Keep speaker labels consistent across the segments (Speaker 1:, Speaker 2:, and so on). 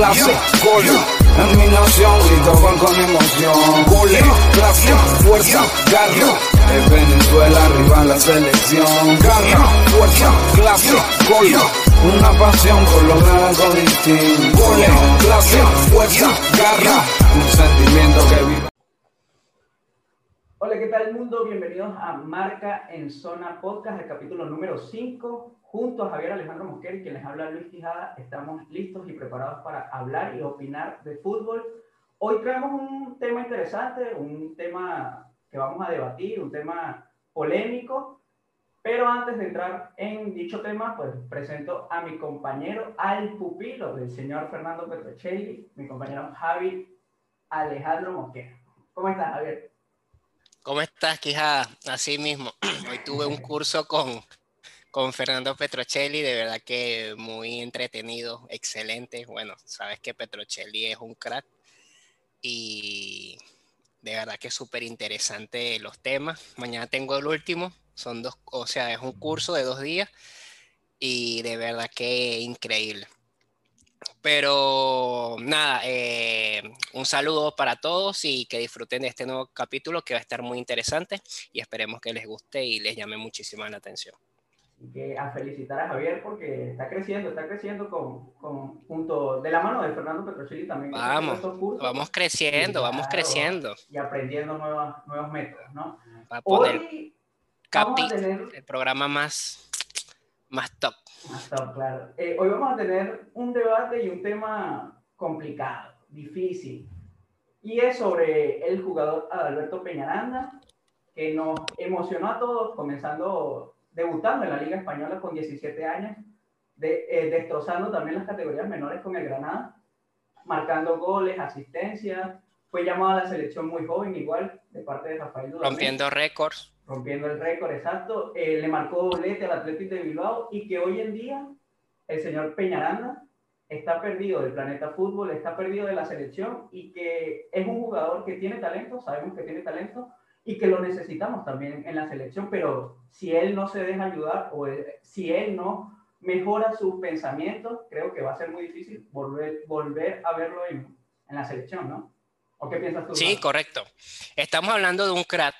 Speaker 1: clase, gol. En mi nación grito con emoción. Gol, clase, fuerza, garra. Es Venezuela arriba la selección. Garra, fuerza, clase, gol. Una pasión por lograr algo distinto. Gol, clase, fuerza, garra. Un sentimiento que vive.
Speaker 2: Hola, ¿qué tal mundo? Bienvenidos a Marca en Zona Podcast, el capítulo número 5. Junto a Javier Alejandro Mosquera quien les habla Luis Quijada, estamos listos y preparados para hablar y opinar de fútbol. Hoy traemos un tema interesante, un tema que vamos a debatir, un tema polémico. Pero antes de entrar en dicho tema, pues presento a mi compañero, al pupilo del señor Fernando Petrocelli, mi compañero Javi Alejandro Mosquera. ¿Cómo estás, Javier?
Speaker 3: ¿Cómo estás, Quijada? Así mismo. Hoy tuve un curso con, con Fernando Petrocelli, de verdad que muy entretenido, excelente. Bueno, sabes que Petrocelli es un crack y de verdad que es súper interesante los temas. Mañana tengo el último, son dos, o sea, es un curso de dos días y de verdad que increíble. Pero nada, eh, un saludo para todos y que disfruten de este nuevo capítulo que va a estar muy interesante y esperemos que les guste y les llame muchísimo la atención.
Speaker 2: Que a felicitar a Javier porque está creciendo, está creciendo con, con junto de la mano de Fernando Petrocelli también.
Speaker 3: Vamos, vamos creciendo, vamos creciendo.
Speaker 2: Y aprendiendo nuevos, nuevos métodos, ¿no?
Speaker 3: Para poder Capi, el programa más, más top.
Speaker 2: claro. Eh, hoy vamos a tener un debate y un tema complicado, difícil. Y es sobre el jugador Adalberto Peñaranda, que nos emocionó a todos, comenzando, debutando en la Liga Española con 17 años, de, eh, destrozando también las categorías menores con el Granada, marcando goles, asistencias. Fue llamado a la selección muy joven, igual, de parte de Rafael Dudamel.
Speaker 3: Rompiendo récords
Speaker 2: rompiendo el récord exacto, eh, le marcó doblete al Atlético de Bilbao y que hoy en día el señor Peñaranda está perdido del planeta fútbol, está perdido de la selección y que es un jugador que tiene talento, sabemos que tiene talento y que lo necesitamos también en la selección, pero si él no se deja ayudar o si él no mejora sus pensamientos, creo que va a ser muy difícil volver, volver a verlo en, en la selección, ¿no? ¿O qué piensas tú?
Speaker 3: Sí, correcto. Estamos hablando de un crack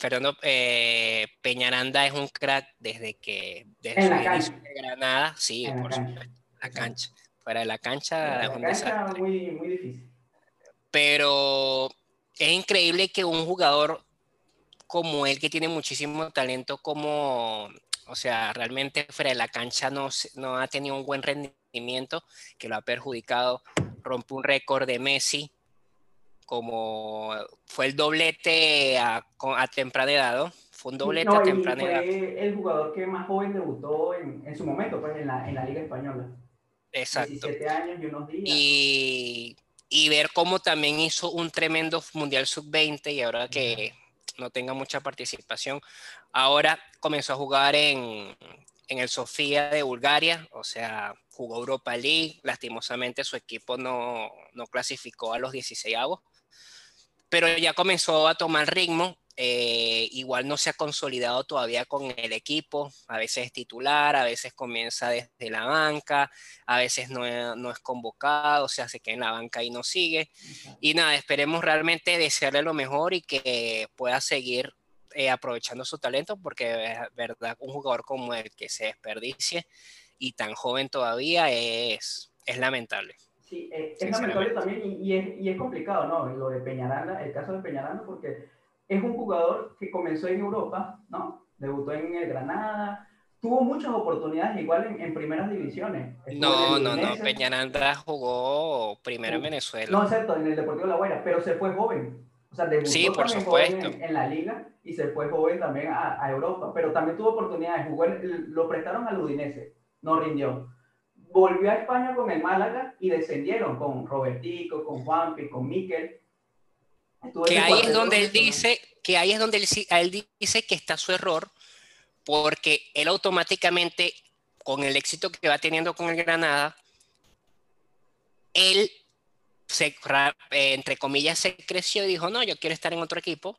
Speaker 3: Fernando eh, Peñaranda es un crack desde que desde
Speaker 2: en la cancha.
Speaker 3: de Granada, sí, por supuesto, la cancha. Fuera de la cancha
Speaker 2: es un desastre. Muy, muy difícil.
Speaker 3: Pero es increíble que un jugador como él, que tiene muchísimo talento, como, o sea, realmente fuera de la cancha no, no ha tenido un buen rendimiento, que lo ha perjudicado, rompe un récord de Messi, como fue el doblete a, a temprana edad, Fue un doblete a temprana edad.
Speaker 2: Fue el jugador que más joven debutó en, en su momento, pues en la, en la, Liga Española.
Speaker 3: Exacto.
Speaker 2: 17 años y unos días.
Speaker 3: Y, y ver cómo también hizo un tremendo Mundial Sub-20 y ahora que no tenga mucha participación, ahora comenzó a jugar en, en el Sofía de Bulgaria, o sea, jugó Europa League, lastimosamente su equipo no, no clasificó a los 16 avos, pero ya comenzó a tomar ritmo. Eh, igual no se ha consolidado todavía con el equipo, a veces es titular, a veces comienza desde la banca, a veces no, es convocado, o sea, se queda en la banca y no sigue. Y nada, esperemos realmente desearle lo mejor y que pueda seguir eh, aprovechando su talento, porque es verdad, un jugador como el que se desperdicie y tan joven todavía es, es lamentable.
Speaker 2: Sí, es lamentable también y, es, y, es, complicado, ¿no? Lo de Peñaranda, el caso de Peñaranda, porque es un jugador que comenzó en Europa, ¿no? Debutó en el Granada, tuvo muchas oportunidades igual en, en primeras divisiones.
Speaker 3: no, no, no, Peñaranda jugó primero en Venezuela.
Speaker 2: No, cierto, en el Deportivo La Guaira, pero se fue joven. O sea, debutó
Speaker 3: sí, por supuesto.
Speaker 2: En, en, la liga y se fue joven también a, a Europa, pero también tuvo oportunidades, jugó, lo prestaron al Udinese, no rindió volvió a España con el Málaga y descendieron con Robertico, con Juanpi, con Miquel.
Speaker 3: Que ahí es donde él dice que ahí es donde él, dice que está su error porque él automáticamente con el éxito que va teniendo con el Granada él se, eh, entre comillas se creció y dijo no yo quiero estar en otro equipo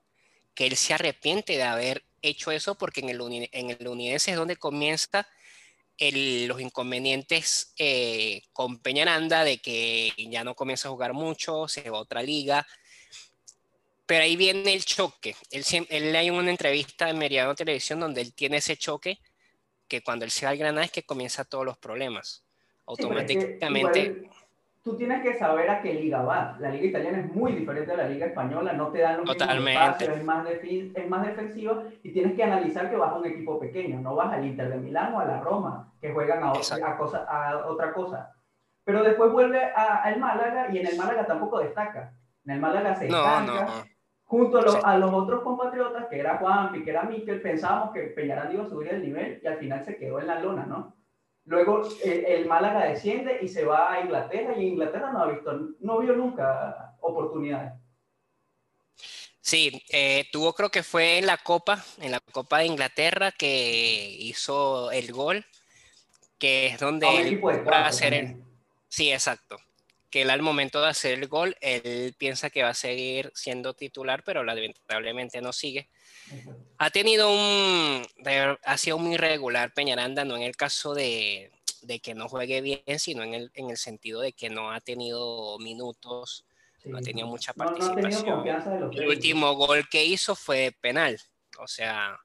Speaker 3: que él se arrepiente de haber hecho eso porque en el, en el Unidense es donde comienza los inconvenientes eh, con Peñaranda de que ya no comienza a jugar mucho, se va a otra liga. Pero ahí viene el choque. Él, él hay una entrevista en Meridiano Televisión donde él tiene ese choque que cuando él se va al Granada es que comienza todos los problemas. Automáticamente
Speaker 2: tú tienes que saber a qué liga vas. La liga italiana es muy diferente a la liga española, no te dan los Totalmente. espacios, es más, es más defensivo y tienes que analizar que vas a un equipo pequeño, no vas al Inter de Milán o a la Roma, que juegan a, a, cosa, a otra cosa. Pero después vuelve al Málaga y en el Málaga tampoco destaca. En el Málaga se estanca. Junto a, a, los otros compatriotas, que era Juan, que era Miquel, pensábamos que Peñarán iba a subir el nivel y al final se quedó en la lona, ¿no? Luego el, Málaga desciende y se va a Inglaterra y Inglaterra no ha visto, no vio nunca oportunidades.
Speaker 3: Sí, eh, tuvo creo que fue en la Copa, en la Copa de Inglaterra que hizo el gol, que es donde él va a hacer el... Sí, exacto. Que él al momento de hacer el gol, él piensa que va a seguir siendo titular, pero lamentablemente no sigue. Ha tenido un. Ha sido muy irregular Peñaranda, no en el caso de, que no juegue bien, sino en el, en el sentido de que no ha tenido minutos, no ha tenido mucha participación. el último gol que hizo fue penal. O sea,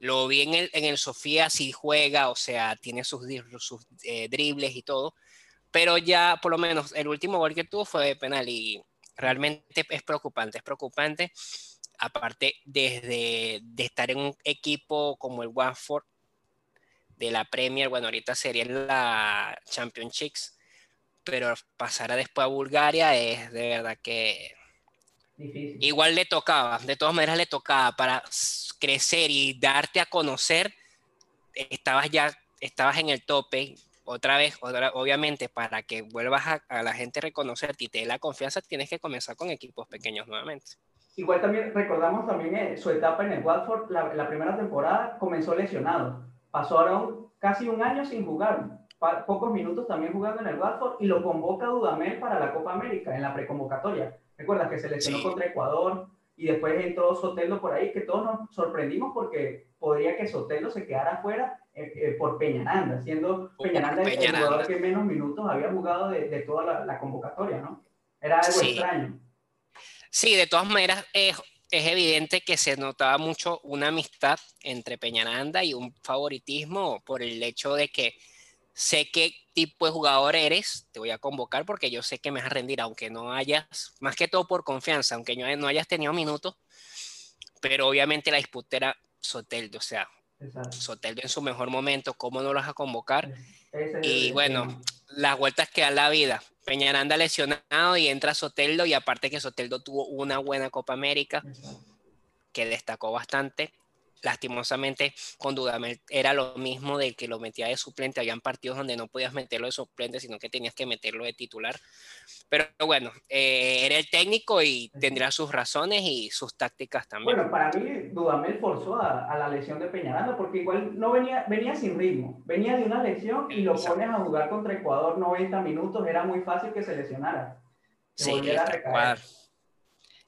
Speaker 3: lo vi en el, en el Sofía, sí juega, o sea, tiene sus, sus eh, dribles y todo, pero ya por lo menos el último gol que tuvo fue penal y realmente es preocupante, es preocupante aparte desde de estar en un equipo como el Watford de la Premier, bueno, ahorita sería la Championships, pero pasar a después a Bulgaria es de verdad que igual le tocaba, de todas maneras le tocaba para crecer y darte a conocer, estabas ya, estabas en el tope, otra vez, obviamente, para que vuelvas a, a, la gente a reconocerte y te dé la confianza, tienes que comenzar con equipos pequeños nuevamente.
Speaker 2: Igual también recordamos también eh, su etapa en el Watford, la, la, primera temporada comenzó lesionado. Pasó ahora casi un año sin jugar, pocos minutos también jugando en el Watford y lo convoca Dudamel para la Copa América en la preconvocatoria. Recuerda que se lesionó contra Ecuador y después entró Sotelo por ahí, que todos nos sorprendimos porque podría que Sotelo se quedara fuera eh, eh, por Peñaranda, siendo Peñaranda, el jugador que menos minutos había jugado de, de toda la, la, convocatoria, ¿no? Era algo extraño.
Speaker 3: Sí, de todas maneras es, evidente que se notaba mucho una amistad entre Peñaranda y un favoritismo por el hecho de que sé qué tipo de jugador eres, te voy a convocar porque yo sé que me vas a rendir, aunque no hayas, más que todo por confianza, aunque no hayas tenido minutos, pero obviamente la disputa era Soteldo, o sea, Soteldo en su mejor momento, ¿cómo no lo vas a convocar? y bueno, las vueltas que da la vida. Peñaranda lesionado y entra Soteldo y aparte que Soteldo tuvo una buena Copa América que destacó bastante lastimosamente con Dudamel era lo mismo de que lo metía de suplente. Habían partidos donde no podías meterlo de suplente, sino que tenías que meterlo de titular. Pero bueno, eh, era el técnico y tendría sus razones y sus tácticas también.
Speaker 2: Bueno, para mí Dudamel forzó a, la lesión de Peñaranda porque igual no venía, venía sin ritmo. Venía de una lesión y lo pones a jugar contra Ecuador 90 minutos. Era muy fácil que se lesionara.
Speaker 3: sí,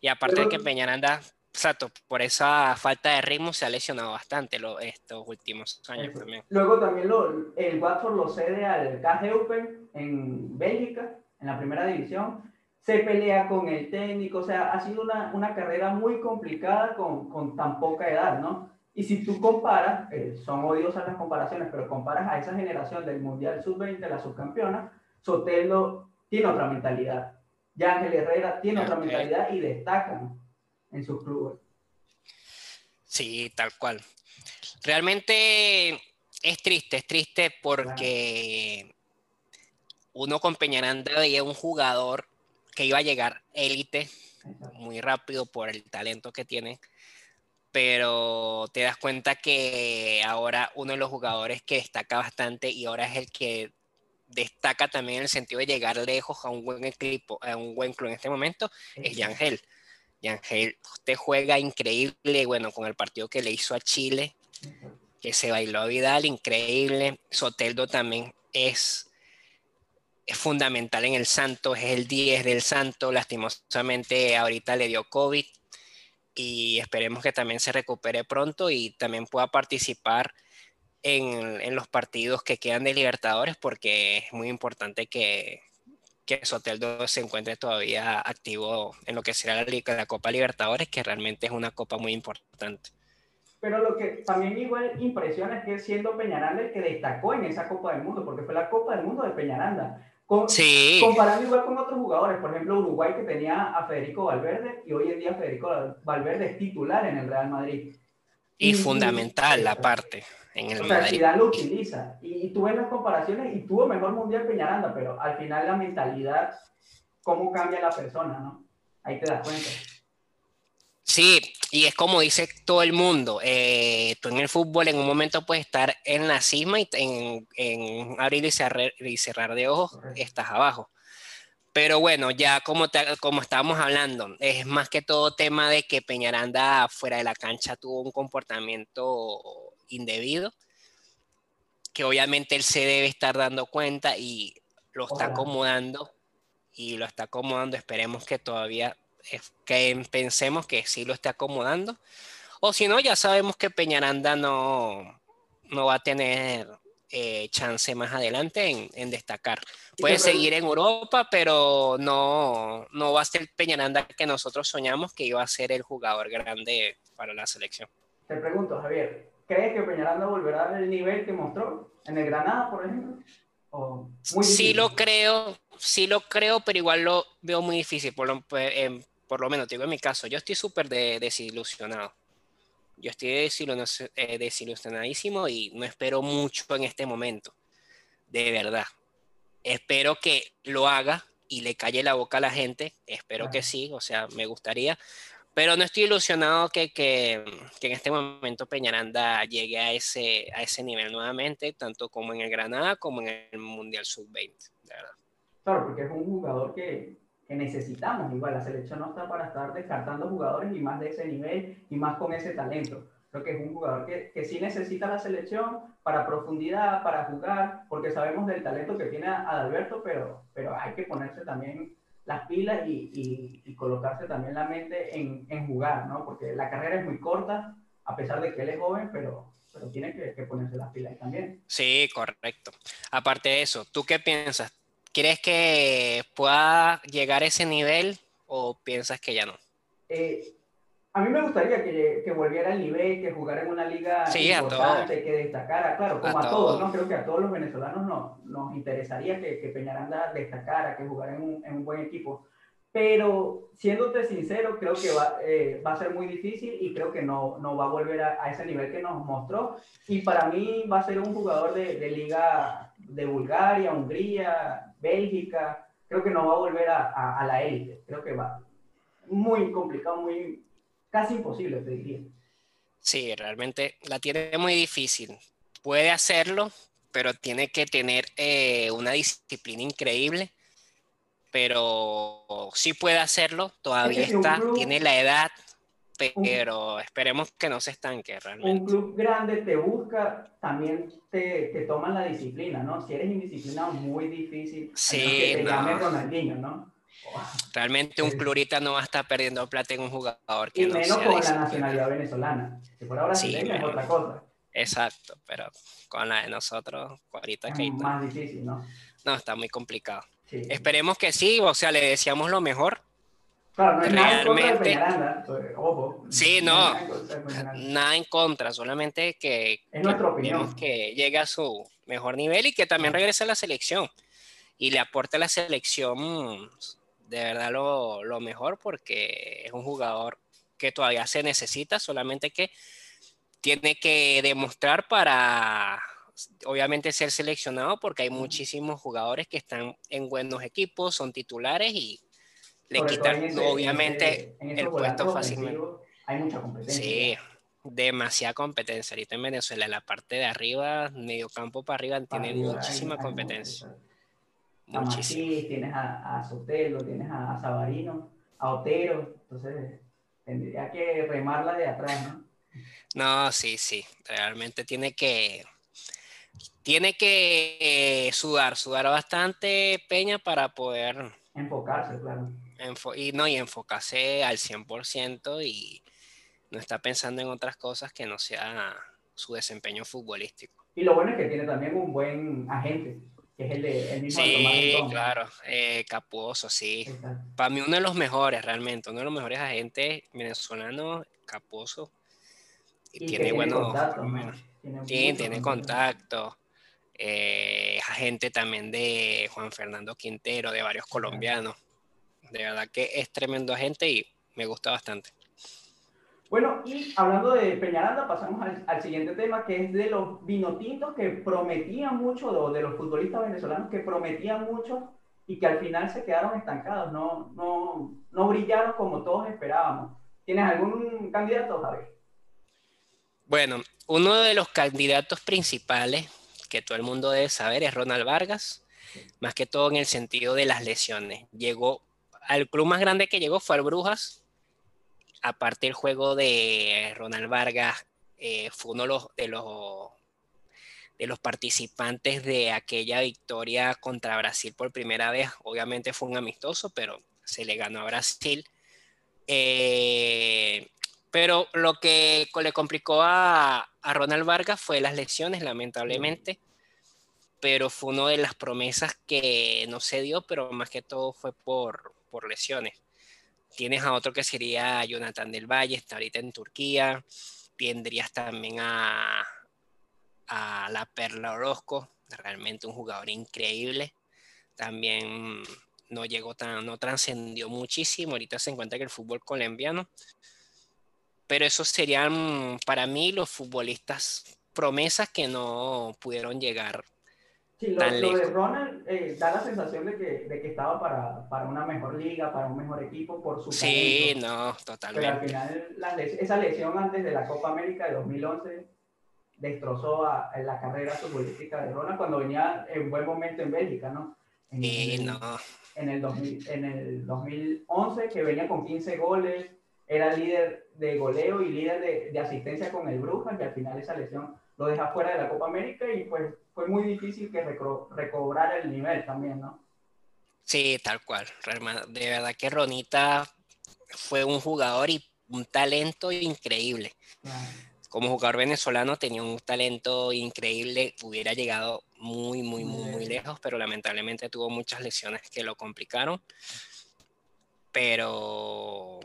Speaker 3: Y aparte de que Peñaranda Exacto, por esa falta de ritmo se ha lesionado bastante lo, estos últimos años también.
Speaker 2: Luego también lo, el Watford lo cede al Open en Bélgica, en la primera división. Se pelea con el técnico, o sea, ha sido una, una carrera muy complicada con, con, tan poca edad, ¿no? Y si tú comparas, eh, son odiosas las comparaciones, pero comparas a esa generación del Mundial Sub-20, la subcampeona, Sotelo tiene otra mentalidad. Ángel Herrera tiene otra mentalidad y destacan en sus clubes.
Speaker 3: Sí, tal cual. Realmente es triste, es triste porque uno con Peñaranda veía un jugador que iba a llegar élite muy rápido por el talento que tiene, pero te das cuenta que ahora uno de los jugadores que destaca bastante y ahora es el que destaca también en el sentido de llegar lejos a un buen equipo, a un buen club en este momento, es Yangel. Yangel, usted juega increíble, bueno, con el partido que le hizo a Chile, que se bailó a Vidal, increíble. Soteldo también es, es fundamental en el Santo, es el 10 del Santo, lastimosamente ahorita le dio COVID y esperemos que también se recupere pronto y también pueda participar en, los partidos que quedan de Libertadores porque es muy importante que, que Soteldo se encuentre todavía activo en lo que será la, la Copa Libertadores, que realmente es una copa muy importante.
Speaker 2: Pero lo que también igual impresiona es que siendo Peñaranda el que destacó en esa Copa del Mundo, porque fue la Copa del Mundo de Peñaranda.
Speaker 3: sí.
Speaker 2: Comparando igual con otros jugadores, por ejemplo Uruguay que tenía a Federico Valverde y hoy en día Federico Valverde es titular en el Real Madrid.
Speaker 3: Y, fundamental la parte en el
Speaker 2: o sea, Madrid. lo utiliza. Y, y tú ves las comparaciones y tuvo mejor mundial Peñaranda, pero al final la mentalidad, cómo cambia la persona, ¿no? Ahí te das cuenta.
Speaker 3: Sí, y es como dice todo el mundo, eh, tú en el fútbol en un momento puedes estar en la cima y en, en abrir y cerrar, y cerrar de ojos estás abajo. Pero bueno, ya como, como estábamos hablando, es más que todo tema de que Peñaranda fuera de la cancha tuvo un comportamiento indebido, que obviamente él se debe estar dando cuenta y lo está acomodando y lo está acomodando. Esperemos que todavía, que pensemos que sí lo esté acomodando. O si no, ya sabemos que Peñaranda no, no va a tener eh, chance más adelante en, destacar. Puede seguir en Europa, pero no, no va a ser Peñaranda que nosotros soñamos que iba a ser el jugador grande para la selección.
Speaker 2: Te pregunto, Javier, ¿crees que Peñaranda volverá al nivel que mostró en el Granada, por ejemplo?
Speaker 3: sí lo creo, sí lo creo, pero igual lo veo muy difícil, por lo, pues, por lo menos, digo en mi caso, yo estoy súper desilusionado yo estoy eh, desilusionadísimo y no espero mucho en este momento, de verdad. Espero que lo haga y le calle la boca a la gente, espero que sí, o sea, me gustaría, pero no estoy ilusionado que, que, que, en este momento Peñaranda llegue a ese, a ese nivel nuevamente, tanto como en el Granada como en el Mundial Sub-20, de verdad.
Speaker 2: Claro, porque es un jugador que, necesitamos. Igual la selección no está para estar descartando jugadores y más de ese nivel y más con ese talento. Creo que es un jugador que, que sí necesita la selección para profundidad, para jugar, porque sabemos del talento que tiene Adalberto, pero, pero hay que ponerse también las pilas y, y, colocarse también la mente en, en, jugar, ¿no? Porque la carrera es muy corta, a pesar de que él es joven, pero, pero tiene que, que ponerse las pilas también.
Speaker 3: Sí, correcto. Aparte de eso, ¿tú qué piensas? ¿Crees que pueda llegar a ese nivel o piensas que ya no?
Speaker 2: Eh, a mí me gustaría que, que, volviera al nivel, que jugara en una liga importante, que destacara, claro, como a, todos, ¿no? Creo que a todos los venezolanos no, nos interesaría que, que Peñaranda destacara, que jugara en un, en un buen equipo. Pero siéndote sincero, creo que va, eh, va, a ser muy difícil y creo que no, no va a volver a, a, ese nivel que nos mostró. Y para mí va a ser un jugador de, de liga de Bulgaria, Hungría, Bélgica, creo que no va a volver a, a, la élite. Creo que va muy complicado, muy casi imposible, te diría.
Speaker 3: Sí, realmente la tiene muy difícil. Puede hacerlo, pero tiene que tener eh, una disciplina increíble. Pero sí puede hacerlo, todavía está, tiene la edad, pero esperemos que no se estanque realmente.
Speaker 2: Un club grande te busca, también te, te toman la disciplina, ¿no? Si eres indisciplinado, muy difícil.
Speaker 3: Sí, que te
Speaker 2: llame Ronaldinho, ¿no?
Speaker 3: Realmente un clurita no va a estar perdiendo plata en un jugador que
Speaker 2: y menos con la nacionalidad venezolana. Si por ahora sí, es otra cosa.
Speaker 3: Exacto, pero con la de nosotros, ahorita
Speaker 2: es que más difícil, ¿no?
Speaker 3: No, está muy complicado. Esperemos que sí, o sea, le deseamos lo mejor
Speaker 2: Claro, no es Realmente, nada en contra de ojo.
Speaker 3: Sí, no, nada en contra, solamente que,
Speaker 2: es nuestra opinión.
Speaker 3: que llegue a su mejor nivel y que también regrese a la selección. Y le aporte a la selección de verdad lo, lo mejor porque es un jugador que todavía se necesita, solamente que tiene que demostrar para obviamente ser seleccionado porque hay muchísimos jugadores que están en buenos equipos, son titulares y le quitan obviamente el puesto fácilmente.
Speaker 2: Hay mucha competencia.
Speaker 3: Sí, demasiada competencia. Ahorita en Venezuela, la parte de arriba, medio campo para arriba, tiene muchísima competencia.
Speaker 2: Muchísima. tienes a, a, Sotelo, tienes a, Sabarino, a Otero, entonces tendría que remarla de atrás, ¿no?
Speaker 3: No, sí, sí, realmente tiene que tiene que eh, sudar, sudar bastante Peña para poder
Speaker 2: enfocarse, claro
Speaker 3: y no, y enfocarse al 100% y no está pensando en otras cosas que no sea su desempeño futbolístico.
Speaker 2: Y lo bueno es que tiene también un buen agente, que es el, de, el mismo
Speaker 3: Sí, claro, eh, Capuoso, sí. Para mí uno de los mejores, realmente, uno de los mejores agentes venezolanos, Capuoso. Y, tiene buenos... Contacto, sí, tiene contacto. Eh, agente también de Juan Fernando Quintero, de varios colombianos. De verdad que es tremendo agente y me gusta bastante.
Speaker 2: Bueno, y hablando de Peñaranda, pasamos al, siguiente tema, que es de los vinotintos que prometían mucho, de, de los futbolistas venezolanos que prometían mucho y que al final se quedaron estancados, no, no, no brillaron como todos esperábamos. ¿Tienes algún candidato, Javier?
Speaker 3: Bueno, uno de los candidatos principales que todo el mundo debe saber es Ronald Vargas, más que todo en el sentido de las lesiones. Llegó al club más grande que llegó fue al Brujas, aparte el juego de Ronald Vargas, eh, fue uno de los, participantes de aquella victoria contra Brasil por primera vez. Obviamente fue un amistoso, pero se le ganó a Brasil. Eh, pero lo que le complicó a, Ronald Vargas fue las lesiones, lamentablemente. Pero fue una de las promesas que no se dio, pero más que todo fue por, por lesiones. Tienes a otro que sería Jonathan del Valle, está ahorita en Turquía. Tendrías también a, la Perla Orozco, realmente un jugador increíble. También no llegó tan, no trascendió muchísimo. Ahorita se encuentra que el fútbol colombiano. Pero esos serían para mí los futbolistas promesas que no pudieron llegar
Speaker 2: Sí, lo, de Ronald eh, da la sensación de que, de que estaba para, para, una mejor liga, para un mejor equipo por su
Speaker 3: Sí, no, totalmente.
Speaker 2: Pero al final la, esa lesión antes de la Copa América de 2011 destrozó a, la carrera futbolística de Ronald cuando venía en buen momento en Bélgica, ¿no? En,
Speaker 3: sí, no.
Speaker 2: En el, 2000, en el 2011 que venía con 15 goles, era líder de goleo y líder de, de asistencia con el Brujas y al final esa lesión lo deja fuera de la Copa América y pues fue muy difícil que recobrar el nivel también, ¿no?
Speaker 3: Sí, tal cual. De verdad que Ronita fue un jugador y un talento increíble. Como jugador venezolano tenía un talento increíble, hubiera llegado muy, muy, muy, muy lejos, pero lamentablemente tuvo muchas lesiones que lo complicaron. Pero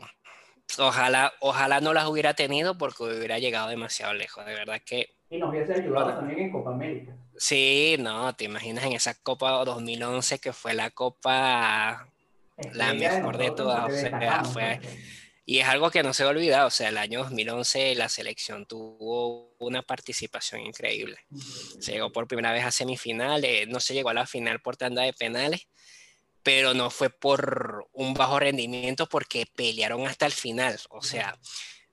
Speaker 3: ojalá, ojalá no las hubiera tenido porque hubiera llegado demasiado lejos. De verdad que
Speaker 2: y nos hubiese ayudado también en Copa América. Sí,
Speaker 3: no, te imaginas en esa Copa 2011 que fue la Copa la mejor de, todas. y es algo que no se ha olvidado. O sea, el año 2011 la selección tuvo una participación increíble. Se llegó por primera vez a semifinales, no se llegó a la final por tanda de penales, pero no fue por un bajo rendimiento porque pelearon hasta el final. O sea,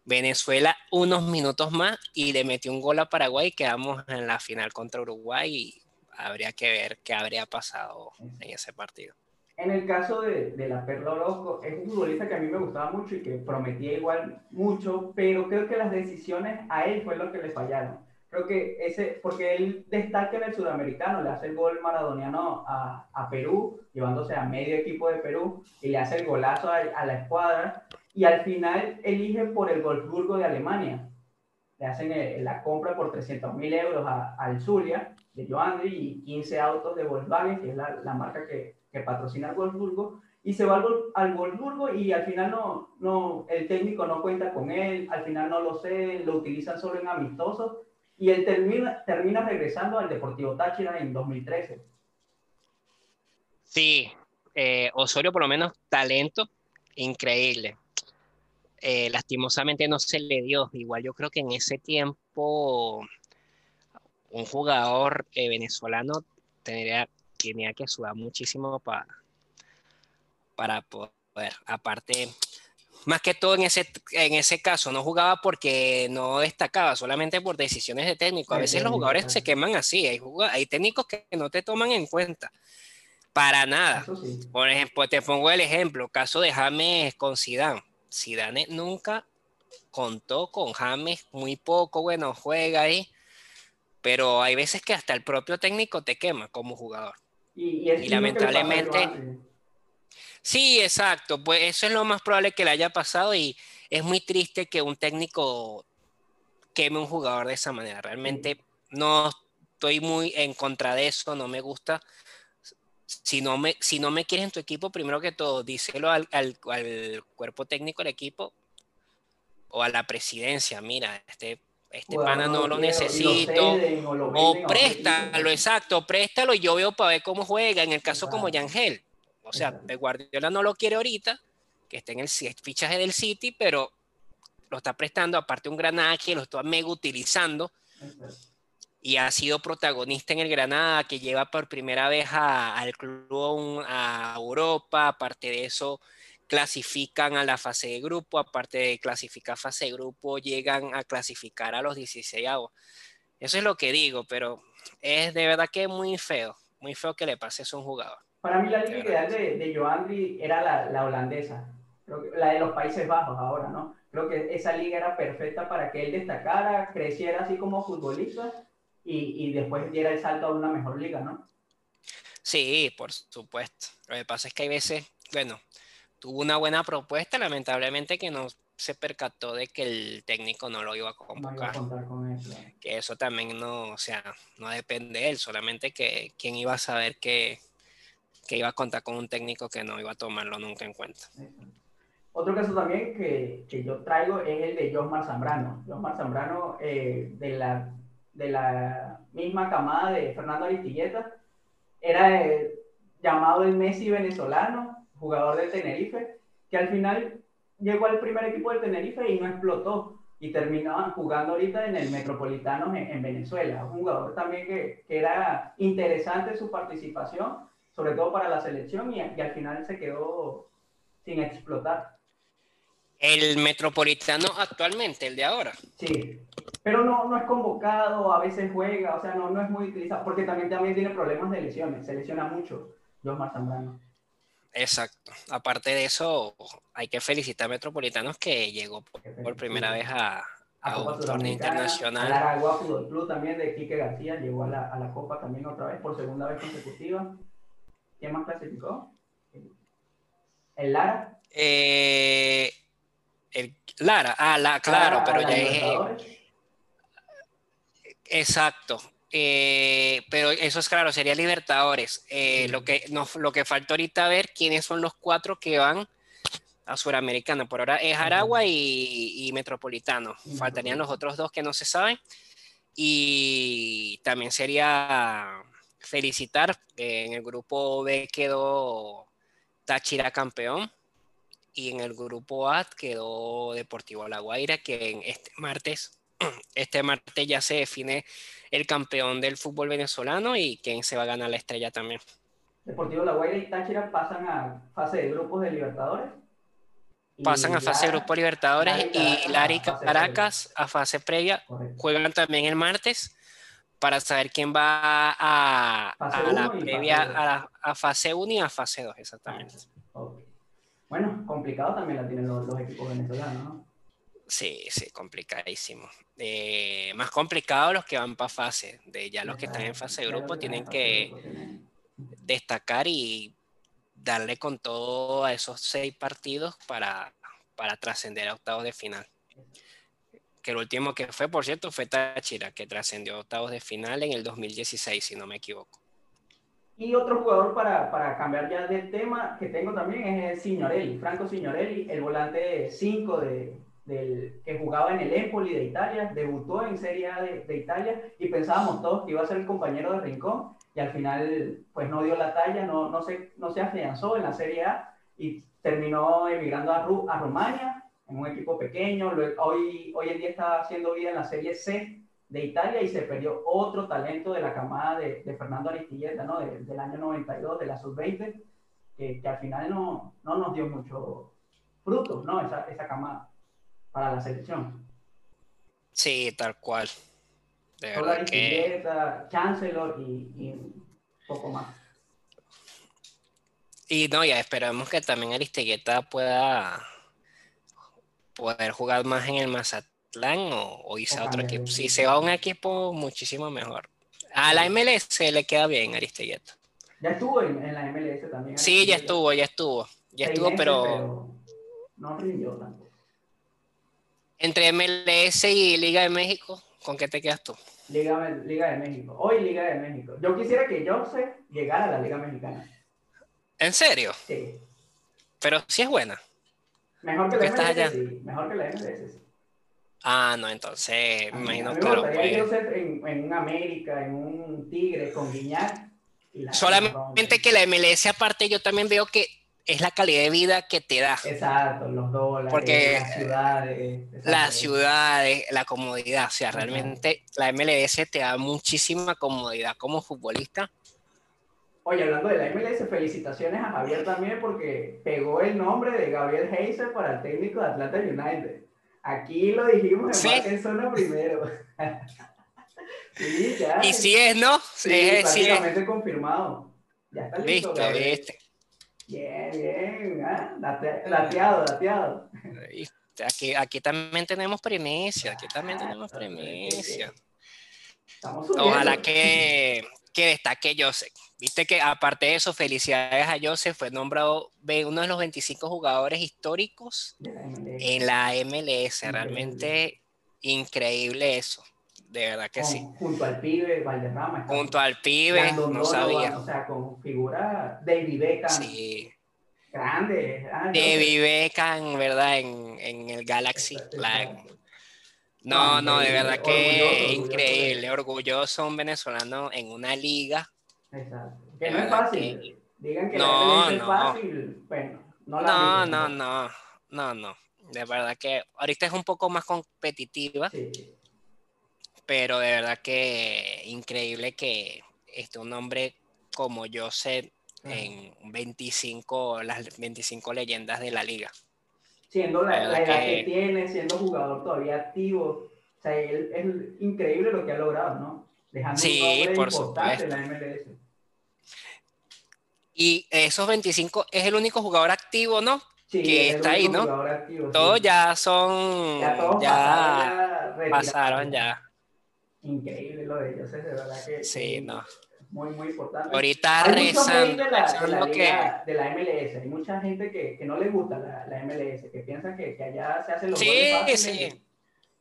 Speaker 3: Venezuela unos minutos más y le metió un gol a Paraguay y quedamos en la final contra Uruguay y habría que ver qué habría pasado en ese partido.
Speaker 2: En el caso de, de la Perla Orozco, es un futbolista que a mí me gustaba mucho y que prometía igual mucho, pero creo que las decisiones a él fue lo que le fallaron. Creo que ese, porque él destaca en el sudamericano, le hace el gol maradoniano a, a Perú, llevándose a medio equipo de Perú, y le hace el golazo a, a la escuadra, y al final eligen por el Wolfsburgo de Alemania. Le hacen eh, la compra por 300 mil euros al Zulia de Joandri y 15 autos de Volkswagen, que es la, la marca que, que, patrocina el Wolfsburgo, y se va al, al Wolfsburgo y al final no, no, el técnico no cuenta con él, al final no lo sé, lo utilizan solo en amistosos y él termina, termina regresando al Deportivo Táchira en 2013.
Speaker 3: Sí, eh, Osorio por lo menos talento increíble. Eh, lastimosamente no se le dio. Igual yo creo que en ese tiempo un jugador eh, venezolano tendría, tenía que sudar muchísimo para, para poder. Aparte, más que todo en ese, en ese caso, no jugaba porque no destacaba, solamente por decisiones de técnico. A veces los jugadores se queman así, hay, hay técnicos que no te toman en cuenta. Para nada. Por ejemplo, te pongo el ejemplo, caso de James con Zidane. Zidane nunca contó con James, muy poco, bueno, juega ahí, pero hay veces que hasta el propio técnico te quema como jugador.
Speaker 2: Y, lamentablemente...
Speaker 3: Sí, exacto, pues eso es lo más probable que le haya pasado y es muy triste que un técnico queme un jugador de esa manera. Realmente no estoy muy en contra de eso, no me gusta. Si no me, si no me quieres en tu equipo, primero que todo, díselo al, al, al cuerpo técnico del equipo o a la presidencia, mira, este este pana no lo necesito, o, préstalo, exacto, préstalo y yo veo para ver cómo juega, en el caso como Yangel. O sea, Guardiola no lo quiere ahorita, que esté en el fichaje del City, pero lo está prestando, aparte un Granada que lo está mega utilizando y ha sido protagonista en el Granada, que lleva por primera vez al club a Europa, aparte de eso clasifican a la fase de grupo, aparte de clasificar fase de grupo, llegan a clasificar a los 16 avos. Eso es lo que digo, pero es de verdad que es muy feo, muy feo que le pase eso a un jugador.
Speaker 2: Para mí la liga ideal de, de Joandri era la, la holandesa, la de los Países Bajos ahora, ¿no? Creo que esa liga era perfecta para que él destacara, creciera así como futbolista y, y después diera el salto a una mejor liga, ¿no?
Speaker 3: Sí, por supuesto. Lo que pasa es que hay veces, bueno, tuvo una buena propuesta, lamentablemente que no se percató de que el técnico no lo iba a convocar. Que eso también no, o sea, no depende de él, solamente que quién iba a saber que, que, iba a contar con un técnico que no iba a tomarlo nunca en cuenta.
Speaker 2: Otro caso también que, que, yo traigo es el de Josmar Zambrano. Josmar Zambrano, eh, de, la, de la misma camada de Fernando Aristilleta, era eh, llamado el Messi venezolano, jugador de Tenerife, que al final llegó al primer equipo del Tenerife y no explotó y terminó jugando ahorita en el Metropolitano en, Venezuela. Un jugador también que, que, era interesante su participación, sobre todo para la selección, y, al final se quedó sin explotar.
Speaker 3: ¿El Metropolitano actualmente, el de ahora?
Speaker 2: Sí, pero no, no es convocado, a veces juega, o sea, no, no es muy utilizado, porque también, también tiene problemas de lesiones, se lesiona mucho, Josmar Zambrano.
Speaker 3: Exacto. Aparte de eso, hay que felicitar a Metropolitanos que llegó por, primera vez a, a, un torneo internacional.
Speaker 2: A Aragua Fútbol Club también de Quique García llegó a la, a la, Copa también otra vez, por segunda vez consecutiva. ¿Quién más clasificó? ¿El Lara?
Speaker 3: Eh, el Lara, ah, la, claro, pero ya es. Exacto. Eh, pero eso es claro, sería Libertadores. Eh, lo, que, lo que falta ahorita ver quiénes son los cuatro que van a Suramericana. Por ahora es Aragua y, Metropolitano. Faltarían los otros dos que no se saben. Y también sería felicitar, en el grupo B quedó Táchira campeón y en el grupo A quedó Deportivo La Guaira, que en este martes, este martes ya se define el campeón del fútbol venezolano y quién se va a ganar la estrella también.
Speaker 2: Deportivo La Guaira y Táchira pasan a fase de grupos de Libertadores.
Speaker 3: Pasan a fase de grupos Libertadores y Lari Caracas a fase previa. Juegan también el martes para saber quién va a, la previa, a, a, fase 1 y a fase 2, exactamente.
Speaker 2: Bueno, complicado también la tienen los, los equipos venezolanos, ¿no?
Speaker 3: Sí, sí, complicadísimo. Eh, más complicado los que van para fase. De ya los que están en fase de grupo tienen que destacar y darle con todo a esos seis partidos para, para trascender a octavos de final. Que el último que fue, por cierto, fue Táchira, que trascendió a octavos de final en el 2016, si no me equivoco.
Speaker 2: Y otro jugador para, para, cambiar ya del tema que tengo también es Signorelli, Franco Signorelli, el volante 5 de, del, que jugaba en el Empoli de Italia, debutó en Serie A de, Italia y pensábamos todos que iba a ser el compañero de Rincón y al final pues no dio la talla, no, no, se, no se afianzó en la Serie A y terminó emigrando a, Ru, a Rumania en un equipo pequeño, hoy, hoy en día está haciendo vida en la Serie C de Italia y se perdió otro talento de la camada de, de Fernando Aristilleta, ¿no? del año 92, de la sub-20, que, que, al final no, no nos dio mucho frutos, ¿no? Esa, esa camada para la selección.
Speaker 3: Sí, tal cual.
Speaker 2: De verdad que... Chancellor y, y, poco más.
Speaker 3: Y no, ya esperamos que también Aristegueta pueda poder jugar más en el Mazatlán o, o irse a otro equipo. Si se va a un equipo, muchísimo mejor. A la MLS le queda bien Aristegueta.
Speaker 2: Ya estuvo en, la MLS también.
Speaker 3: Sí, ya estuvo, ya estuvo. Ya estuvo, pero...
Speaker 2: No rindió tanto.
Speaker 3: Entre MLS y Liga de México, ¿con qué te quedas tú?
Speaker 2: Liga, Liga de México. Hoy Liga de México. Yo quisiera que Jose llegara a la Liga Mexicana.
Speaker 3: ¿En serio?
Speaker 2: Sí.
Speaker 3: Pero sí es buena.
Speaker 2: Mejor que
Speaker 3: ¿Por
Speaker 2: la MLS, sí. Mejor que la MLS, sí.
Speaker 3: Ah, no, entonces me imagino que.
Speaker 2: Jose en, en un América, en un Tigre, con Guiñac.
Speaker 3: Solamente que la MLS aparte yo también veo que es la calidad de vida que te da.
Speaker 2: Exacto, los dólares,
Speaker 3: Porque
Speaker 2: las ciudades.
Speaker 3: Las ciudades, la comodidad, o sea, realmente la MLS te da muchísima comodidad como futbolista.
Speaker 2: Oye, hablando de la MLS, felicitaciones a Javier también porque pegó el nombre de Gabriel Heiser para el técnico de Atlanta United. Aquí lo dijimos en
Speaker 3: Sí.
Speaker 2: Zona primero. sí, ya.
Speaker 3: Y si es, ¿no?
Speaker 2: Sí,
Speaker 3: es, sí es.
Speaker 2: prácticamente confirmado. Ya está listo.
Speaker 3: Viste.
Speaker 2: Bien, bien. ah, date- dateado.
Speaker 3: Aquí, aquí también tenemos primicia, aquí también tenemos primicia. Ojalá que, que destaque Joseph. Viste que aparte de eso, felicidades a Joseph, fue nombrado uno de los 25 jugadores históricos en la MLS. Realmente increíble eso. De verdad que
Speaker 2: Con-
Speaker 3: sí.
Speaker 2: Junto al pibe, Valderrama.
Speaker 3: Junto al pibe, no sabía.
Speaker 2: O sea, con figura David Beckham.
Speaker 3: Sí.
Speaker 2: Grande. ah,
Speaker 3: David Beckham, ¿verdad? En, en el Galaxy. La-. No, no, de verdad que
Speaker 2: orgulloso,
Speaker 3: increíble. Orgulloso un venezolano en una liga.
Speaker 2: Exacto. Que no es fácil. Digan que
Speaker 3: No,
Speaker 2: es fácil. Bueno, no la
Speaker 3: No, no, no, no, no. De verdad que ahorita es un poco más competitiva,
Speaker 2: Sí.
Speaker 3: pero de verdad que increíble que este, un hombre como yo sé en 25, las 25 leyendas de la liga.
Speaker 2: Siendo la, edad que...
Speaker 3: que-
Speaker 2: tiene, siendo jugador todavía activo. O sea, él, es increíble lo que ha logrado, ¿no? Dejando
Speaker 3: Sí,
Speaker 2: un
Speaker 3: por
Speaker 2: importante
Speaker 3: supuesto.
Speaker 2: en la MLS.
Speaker 3: Y esos 25 es el único jugador activo, ¿no?
Speaker 2: Sí,
Speaker 3: Que
Speaker 2: es el
Speaker 3: está ahí, ¿no?
Speaker 2: jugador activo, sí.
Speaker 3: Todos ya son,
Speaker 2: Ya todos
Speaker 3: ya
Speaker 2: pasaron, ya
Speaker 3: pasaron ya.
Speaker 2: Increíble lo de ellos, es de verdad que
Speaker 3: Sí, no.
Speaker 2: Muy, muy importante.
Speaker 3: Ahorita
Speaker 2: Hay mucho hate
Speaker 3: rezando,
Speaker 2: de la, de la
Speaker 3: que...
Speaker 2: de la MLS. Hay mucha gente que, que no le gusta la, la MLS, que piensa que, que allá se hacen los
Speaker 3: Sí,
Speaker 2: goles
Speaker 3: sí.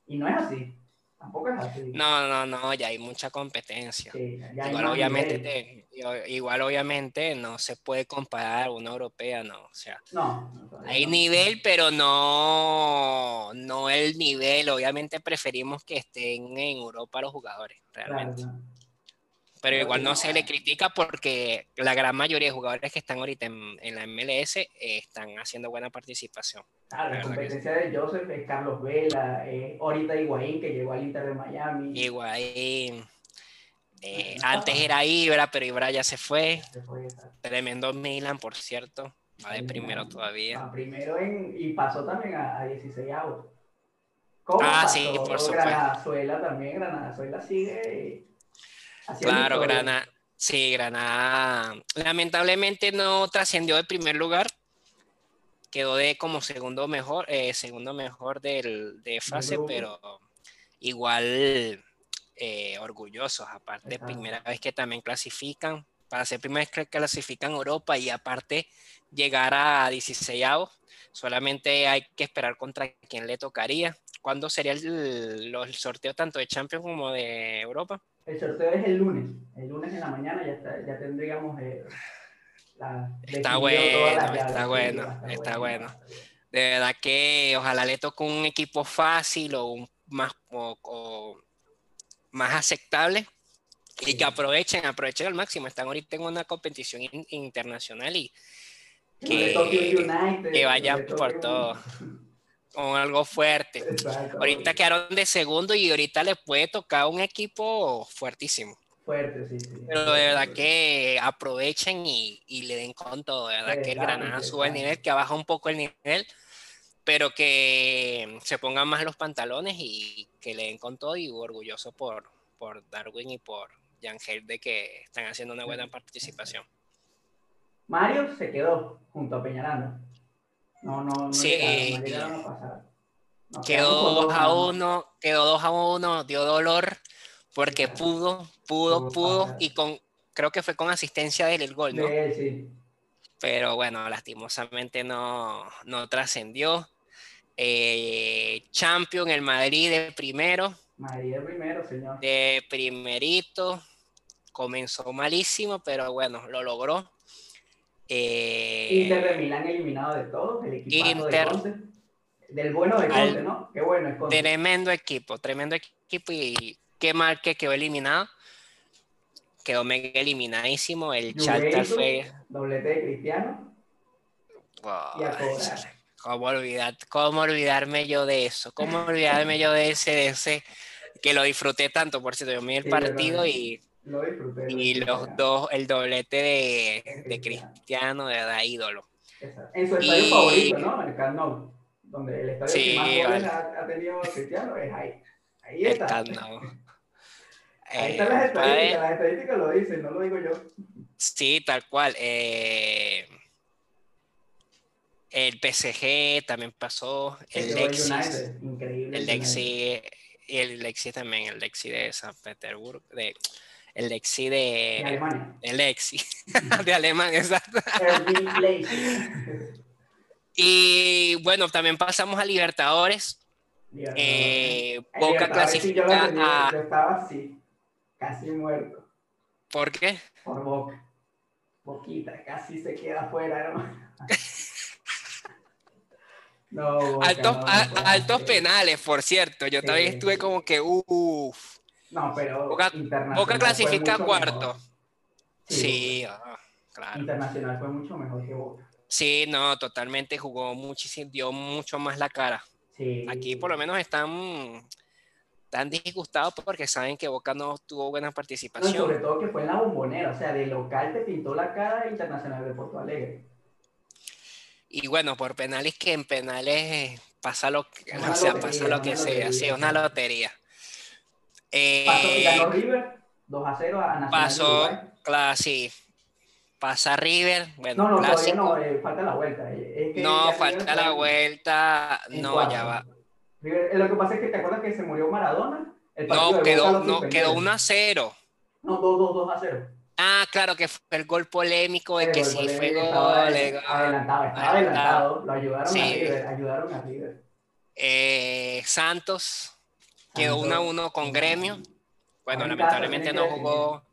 Speaker 2: Y, no es así. Tampoco es así.
Speaker 3: No, no, no, ya hay mucha competencia.
Speaker 2: Sí,
Speaker 3: Igual obviamente, te- igual obviamente no se puede comparar una europea, no. O sea,
Speaker 2: No,
Speaker 3: hay
Speaker 2: no.
Speaker 3: nivel, pero no, no el nivel. Obviamente preferimos que estén en Europa los jugadores, realmente.
Speaker 2: claro.
Speaker 3: Pero igual no se le critica porque la gran mayoría de jugadores que están ahorita en, en la MLS eh, están haciendo buena participación.
Speaker 2: Claro, la competencia de Joseph es Carlos Vela, eh, ahorita Higuaín, que llegó al Inter de Miami.
Speaker 3: Higuaín, eh,
Speaker 2: Ah,
Speaker 3: antes era Ibra, pero Ibra ya se fue.
Speaker 2: Se fue, exacto.
Speaker 3: Tremendo Milan, por cierto. Va de primero todavía.
Speaker 2: Ah, primero en, y pasó también a, a 16 avos. ¿Cómo
Speaker 3: Ah,
Speaker 2: pasó?
Speaker 3: sí, por supuesto.
Speaker 2: Granadazuela también, Granadazuela sigue haciendo
Speaker 3: Claro. Granada. Sí, Granada. Lamentablemente no trascendió de primer lugar. Quedó de como segundo mejor, eh, segundo mejor del, de fase, pero igual eh, orgullosos. Aparte, primera vez que también clasifican. Para ser primera vez que clasifican Europa y aparte llegar a 16 solamente hay que esperar contra quién le tocaría. ¿Cuándo sería el, el sorteo tanto de Champions como de Europa?
Speaker 2: El sorteo es el lunes. El lunes en la mañana ya, está- ya tendríamos eh, la,
Speaker 3: Está bueno, está bueno, está bueno. De verdad que ojalá le toque un equipo fácil o un más, o- o más aceptable y que aprovechen, aprovechen al máximo. Están ahorita en una competición in- internacional y
Speaker 2: Que
Speaker 3: que
Speaker 2: no
Speaker 3: vayan por todo. con algo fuerte. Ahorita quedaron de segundo y ahorita les puede tocar un equipo fuertísimo.
Speaker 2: Fuerte, sí, sí.
Speaker 3: Pero de verdad que aprovechen y, y le den con todo. De verdad que el Granada sube el nivel, que baja un poco el nivel, pero que se pongan más los pantalones y que le den con todo. Y orgulloso por, por Darwin y por Yangel de que están haciendo una buena participación.
Speaker 2: Mario se quedó junto a Peñaranda. No, no, no
Speaker 3: Sí.
Speaker 2: llegaron, no llegaron a
Speaker 3: Quedó
Speaker 2: con
Speaker 3: 2
Speaker 2: dos
Speaker 3: a
Speaker 2: nada más.
Speaker 3: 1, quedó 2 a 1, dio dolor porque
Speaker 2: Claro.
Speaker 3: pudo, pudo,
Speaker 2: Pudo
Speaker 3: y con creo que fue con asistencia del el gol, ¿no?
Speaker 2: Él, sí.
Speaker 3: pero bueno, lastimosamente no, no trascendió. Eh, champion, el Madrid de primero.
Speaker 2: Madrid de primero, señor.
Speaker 3: De primerito. Comenzó malísimo, pero bueno, lo logró.
Speaker 2: Eh, Inter de Milán eliminado de todos, el equipo de Conte. Del bueno de Conte, ¿no? Qué bueno es Conte.
Speaker 3: Tremendo equipo, tremendo equipo y qué mal que quedó eliminado. Quedó mega eliminadísimo. El Charter fue.
Speaker 2: Doblete de Cristiano. y a
Speaker 3: ¿Cómo, olvidar, ¿Cómo olvidarme yo de eso? ¿Cómo olvidarme yo de ese, de ese que lo disfruté tanto? Por cierto, yo vi el partido y
Speaker 2: lo disfruté.
Speaker 3: Y los dos, el doblete de, de Cristiano, de verdad, ídolo.
Speaker 2: En su estadio favorito, ¿no? El Camp Nou, donde el estadio que más goles ha, ha, tenido Cristiano es ahí. Ahí está. Ahí están las estadísticas, las estadísticas lo dicen, no lo digo yo.
Speaker 3: Sí, tal cual. Eh, el PSG también pasó, el Lexis,
Speaker 2: increíble.
Speaker 3: El Lexi, el Lexi también, el Lexi de San Petersburgo, de el Lexi de,
Speaker 2: de Alemania.
Speaker 3: El Lexi de Alemania, exacto. y bueno, también pasamos a Libertadores. Eh, Boca clasifica
Speaker 2: a... Yo estaba así, casi muerto.
Speaker 3: ¿Por qué?
Speaker 2: Por Boca. Boquita, casi se queda afuera, hermano.
Speaker 3: no, altos, altos penales, por cierto. Yo también estuve como que, uff
Speaker 2: no, pero
Speaker 3: Boca, Boca clasifica cuarto. Sí, ah, claro.
Speaker 2: Internacional fue mucho mejor que Boca.
Speaker 3: Sí, no, totalmente jugó muchísimo, dio mucho más la cara.
Speaker 2: Sí.
Speaker 3: Aquí por lo menos están tan disgustados porque saben que Boca no tuvo buena participación.
Speaker 2: No, sobre todo que fue en la bombonera, o sea, de local te pintó la cara Internacional de Porto Alegre.
Speaker 3: Y bueno, por penales que en penales pasa lo, o sea, pasa lo que sea, sí, una lotería.
Speaker 2: Eh, pasó y ganó River 2 a 0 a Nacional.
Speaker 3: Pasó, claro, sí. Pasa River. Bueno,
Speaker 2: no, no, clásico. no, eh, falta la vuelta. Eh,
Speaker 3: es que no, falta la vuelta. No, ya va.
Speaker 2: River, eh, lo que pasa es que te acuerdas que se murió Maradona.
Speaker 3: El no, quedó, no, quedó 1 a 0.
Speaker 2: No, 2, 2, 2 a 0.
Speaker 3: Ah, claro, que fue el gol polémico de que sí fue
Speaker 2: gol. Estaba adelantado, estaba adelantado. Lo ayudaron sí. a River, ayudaron a River.
Speaker 3: Eh, Santos Quedó 1 a 1 con Gremio. Bueno, lamentablemente no jugó.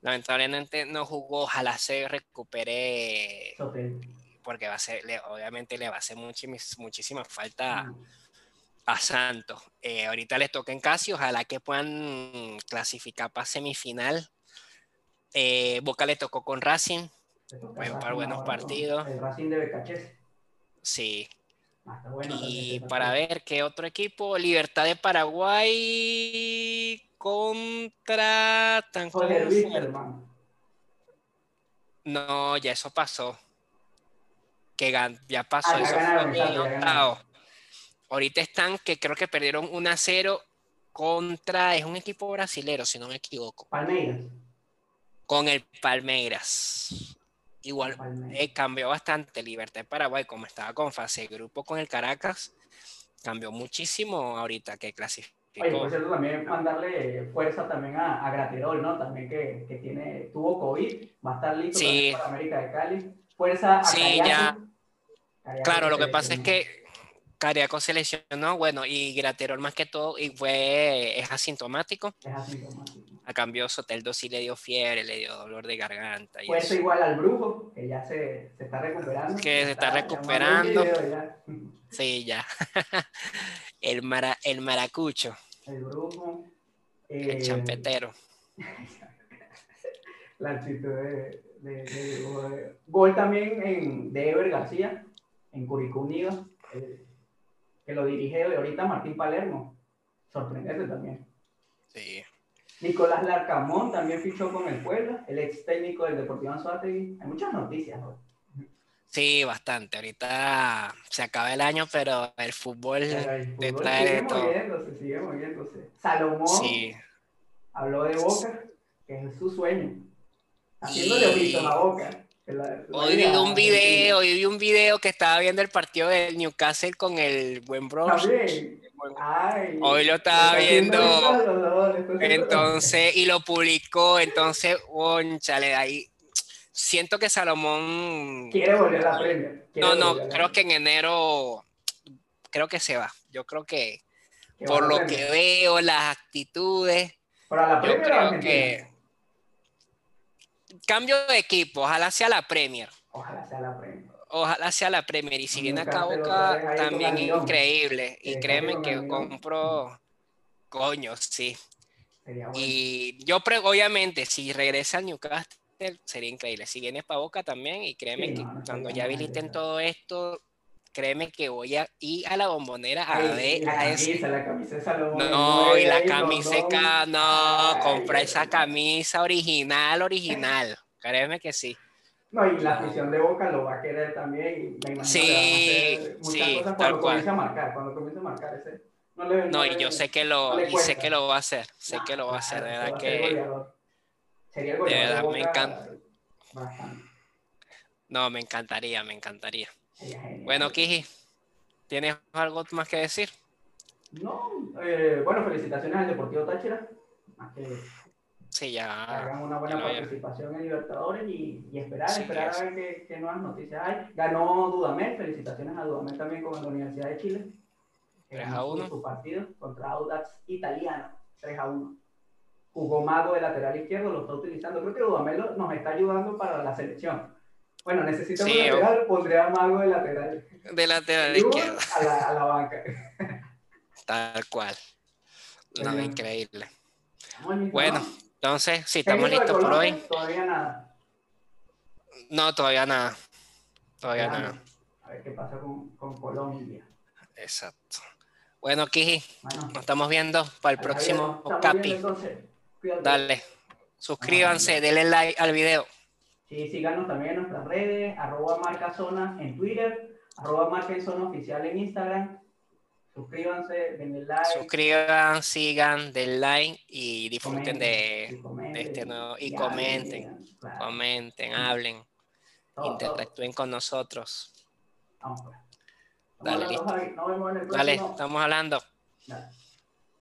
Speaker 3: Lamentablemente no jugó. Ojalá se recupere. Porque va a ser, obviamente le va a hacer muchísima, falta a Santos. Eh, ahorita les toca en casi. Ojalá que puedan clasificar para semifinal. Eh, Boca le tocó con Racing. para buenos partidos.
Speaker 2: El Racing de Becachés.
Speaker 3: Sí, Ah, y para ver qué otro equipo, Libertad de Paraguay contra No, ya eso pasó. Que ya pasó, ah, eso fue Ahorita están que creo que perdieron 1 a 0 contra, es un equipo brasilero, si no me equivoco.
Speaker 2: Palmeiras.
Speaker 3: Con el Palmeiras. Igual eh, cambió bastante Libertad de Paraguay, como estaba con fase de grupo con el Caracas, cambió muchísimo ahorita que clasificó.
Speaker 2: Oye, por cierto, también mandarle fuerza también a, a Graterol, ¿no? También que, que, tiene, tuvo COVID, va a estar listo para América de Cali. Fuerza a
Speaker 3: Sí, ya. claro, lo que pasa es que Cariaco se lesionó, bueno, y Graterol más que todo y fue, es asintomático.
Speaker 2: Es asintomático.
Speaker 3: A cambio, Soteldo sí le dio fiebre, le dio dolor de garganta.
Speaker 2: Y eso igual al brujo, que ya se, se está recuperando.
Speaker 3: Que se está, recuperando. Sí, ya. el, mara, el maracucho.
Speaker 2: El brujo.
Speaker 3: el eh, champetero.
Speaker 2: La actitud de, de, Gol también en, de Ever García, en Curicó Unido, eh, que lo dirige ahorita Martín Palermo. Sorprendente también.
Speaker 3: Sí.
Speaker 2: Nicolás Larcamón también fichó con el Puebla, el ex técnico del Deportivo Anzuategui. Hay muchas noticias hoy.
Speaker 3: Sí, bastante. Ahorita se acaba el año, pero el fútbol,
Speaker 2: te trae sigue todo. Moviéndose, sigue moviéndose. Salomón sí. habló de Boca, que es su sueño. Haciéndole y... a Boca.
Speaker 3: Hoy vi un video, hoy vi un video que estaba viendo el partido del Newcastle con el buen Bros. Hoy lo estaba viendo. Entonces, y lo publicó. Entonces, chale, ahí. Siento que Salomón.
Speaker 2: Quiere volver a la
Speaker 3: No, no, creo que en enero creo que se va. Yo creo que, por lo que veo, las actitudes,
Speaker 2: Para la
Speaker 3: yo creo que cambio de equipo, ojalá sea la Premier.
Speaker 2: Ojalá sea la Premier.
Speaker 3: Ojalá sea la Premier. Y si viene acá Boca, también increíble. Y créeme que compro. Coño, sí.
Speaker 2: Bueno.
Speaker 3: Y yo, obviamente, si regresa al Newcastle, sería increíble. Si viene para Boca también, y créeme
Speaker 2: Sí,
Speaker 3: que
Speaker 2: no, no
Speaker 3: cuando ya habiliten todo esto, créeme que voy a ir a la bombonera a
Speaker 2: Ay,
Speaker 3: ver
Speaker 2: la
Speaker 3: a ese.
Speaker 2: camisa, la camisa Salomón.
Speaker 3: No, y la
Speaker 2: ahí,
Speaker 3: camisa,
Speaker 2: rondón.
Speaker 3: ca- no,
Speaker 2: Ay,
Speaker 3: compra
Speaker 2: ay,
Speaker 3: esa
Speaker 2: ay.
Speaker 3: camisa original, original. Créeme que sí.
Speaker 2: No, y la afición de Boca lo va a querer también. Y me
Speaker 3: Sí,
Speaker 2: que muchas
Speaker 3: sí,
Speaker 2: cosas cuando
Speaker 3: cual.
Speaker 2: comience a marcar. Cuando comience a marcar ese. No, le,
Speaker 3: No, y
Speaker 2: le-
Speaker 3: yo sé que
Speaker 2: no
Speaker 3: lo, y sé que lo va a hacer, sé
Speaker 2: Nah,
Speaker 3: que lo va a hacer, de verdad que.
Speaker 2: Sería el
Speaker 3: de verdad me
Speaker 2: Boca
Speaker 3: encanta.
Speaker 2: Bastante.
Speaker 3: no, me encantaría, me encantaría. Bueno, Kiji, ¿tienes algo más que decir?
Speaker 2: No, eh, bueno, felicitaciones al Deportivo Táchira. Más que
Speaker 3: Sí,
Speaker 2: que
Speaker 3: ya.
Speaker 2: hagan una buena participación en Libertadores y, y esperar,
Speaker 3: Sí,
Speaker 2: esperar a ver qué, qué nuevas noticias hay. Ganó Dudamel, felicitaciones a Dudamel también con la Universidad de Chile. que
Speaker 3: 3
Speaker 2: ganó
Speaker 3: a
Speaker 2: su-
Speaker 3: 1.
Speaker 2: Su partido contra Audax Italiano, 3 a 1. Jugó Mago de lateral izquierdo, lo está utilizando. Creo que Dudamel nos está ayudando para la selección. Bueno, necesita
Speaker 3: Sí,
Speaker 2: un lateral, pondría a Mago de lateral.
Speaker 3: De lateral izquierdo,
Speaker 2: A la, a la banca.
Speaker 3: tal cual. No, increíble. Bueno,
Speaker 2: ¿no?
Speaker 3: entonces, si estamos listos por hoy.
Speaker 2: Todavía nada.
Speaker 3: No, todavía nada. Todavía nada.
Speaker 2: A ver qué pasa con, con Colombia.
Speaker 3: Exacto. Bueno, Kiji,
Speaker 2: Bueno,
Speaker 3: nos estamos viendo para el próximo Capi. Dale. Suscríbanse, denle like al video.
Speaker 2: Sí, síganos también en nuestras redes, arroba marca zona en Twitter, arroba marca en zona oficial en Instagram. Suscríbanse, denle like.
Speaker 3: Suscriban, sigan, den like y disfruten
Speaker 2: comenten,
Speaker 3: de,
Speaker 2: y comenten,
Speaker 3: de este nuevo. Y comenten,
Speaker 2: claro,
Speaker 3: comenten, hablen,
Speaker 2: todo, todo.
Speaker 3: interactúen con nosotros.
Speaker 2: Vamos pues.
Speaker 3: Dale,
Speaker 2: Estamos hablando,
Speaker 3: listo.
Speaker 2: Javi. Nos vemos en el
Speaker 3: Dale, estamos hablando.
Speaker 2: Dale.